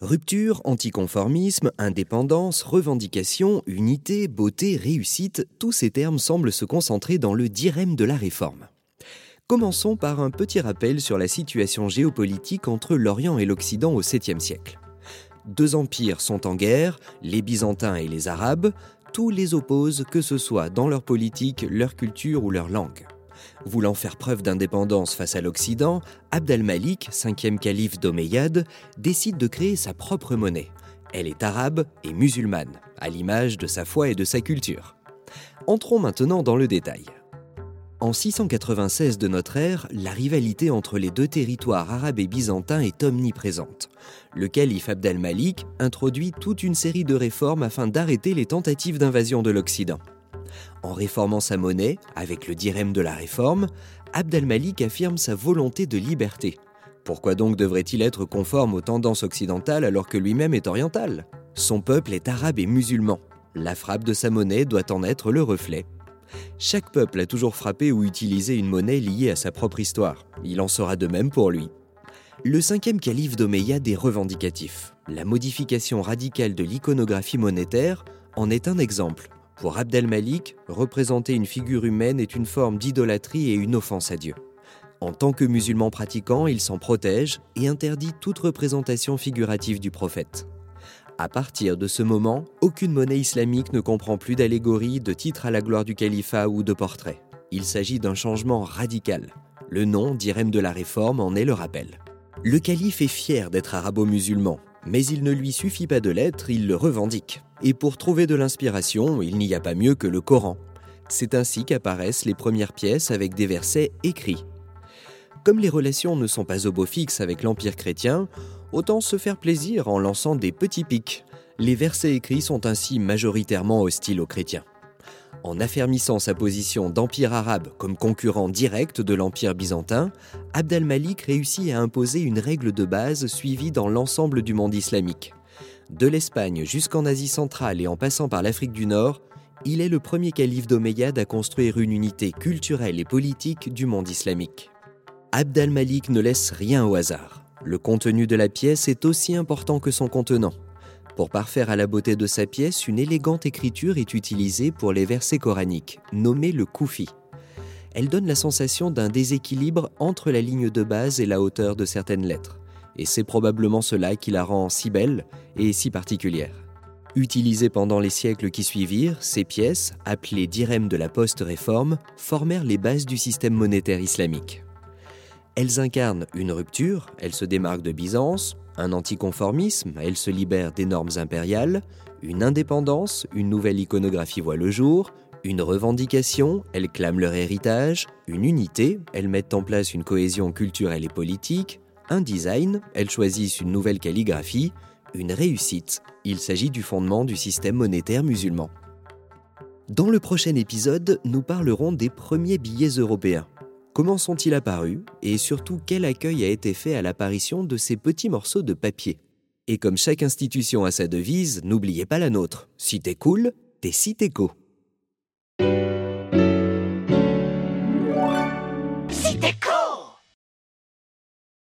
Rupture, anticonformisme, indépendance, revendication, unité, beauté, réussite, tous ces termes semblent se concentrer dans le dirème de la réforme. Commençons par un petit rappel sur la situation géopolitique entre l'Orient et l'Occident au 7e siècle. Deux empires sont en guerre, les Byzantins et les Arabes, tous les opposent que ce soit dans leur politique, leur culture ou leur langue. Voulant faire preuve d'indépendance face à l'Occident, Abd al-Malik, cinquième calife d'Omeyyade, décide de créer sa propre monnaie. Elle est arabe et musulmane, à l'image de sa foi et de sa culture. Entrons maintenant dans le détail. En 696 de notre ère, la rivalité entre les deux territoires arabes et byzantins est omniprésente. Le calife Abd al-Malik introduit toute une série de réformes afin d'arrêter les tentatives d'invasion de l'Occident. En réformant sa monnaie, avec le dirham de la réforme, Abd al-Malik affirme sa volonté de liberté. Pourquoi donc devrait-il être conforme aux tendances occidentales alors que lui-même est oriental? Son peuple est arabe et musulman. La frappe de sa monnaie doit en être le reflet. Chaque peuple a toujours frappé ou utilisé une monnaie liée à sa propre histoire. Il en sera de même pour lui. Le cinquième calife d'Omeyyade est revendicatif. La modification radicale de l'iconographie monétaire en est un exemple. Pour Abdel Malik, représenter une figure humaine est une forme d'idolâtrie et une offense à Dieu. En tant que musulman pratiquant, il s'en protège et interdit toute représentation figurative du prophète. À partir de ce moment, aucune monnaie islamique ne comprend plus d'allégories, de titres à la gloire du califat ou de portraits. Il s'agit d'un changement radical. Le nom d'Irem de la Réforme en est le rappel. Le calife est fier d'être arabo-musulman, mais il ne lui suffit pas de l'être, il le revendique. Et pour trouver de l'inspiration, il n'y a pas mieux que le Coran. C'est ainsi qu'apparaissent les premières pièces avec des versets écrits. Comme les relations ne sont pas au beau fixe avec l'Empire chrétien, autant se faire plaisir en lançant des petits pics. Les versets écrits sont ainsi majoritairement hostiles aux chrétiens. En affermissant sa position d'empire arabe comme concurrent direct de l'empire byzantin, Abd al-Malik réussit à imposer une règle de base suivie dans l'ensemble du monde islamique. De l'Espagne jusqu'en Asie centrale et en passant par l'Afrique du Nord, il est le premier calife d'Omeyyade à construire une unité culturelle et politique du monde islamique. Abd al-Malik ne laisse rien au hasard. Le contenu de la pièce est aussi important que son contenant. Pour parfaire à la beauté de sa pièce, une élégante écriture est utilisée pour les versets coraniques, nommée le koufi. Elle donne la sensation d'un déséquilibre entre la ligne de base et la hauteur de certaines lettres et c'est probablement cela qui la rend si belle et si particulière. Utilisées pendant les siècles qui suivirent, ces pièces, appelées dirhams de la post-réforme, formèrent les bases du système monétaire islamique. Elles incarnent une rupture, elles se démarquent de Byzance, un anticonformisme, elles se libèrent des normes impériales, une indépendance, une nouvelle iconographie voit le jour, une revendication, elles clament leur héritage, une unité, elles mettent en place une cohésion culturelle et politique, un design, elles choisissent une nouvelle calligraphie, une réussite. Il s'agit du fondement du système monétaire musulman. Dans le prochain épisode, nous parlerons des premiers billets européens. Comment sont-ils apparus et surtout quel accueil a été fait à l'apparition de ces petits morceaux de papier? Et comme chaque institution a sa devise, n'oubliez pas la nôtre. Si t'es cool, t'es si t'es co.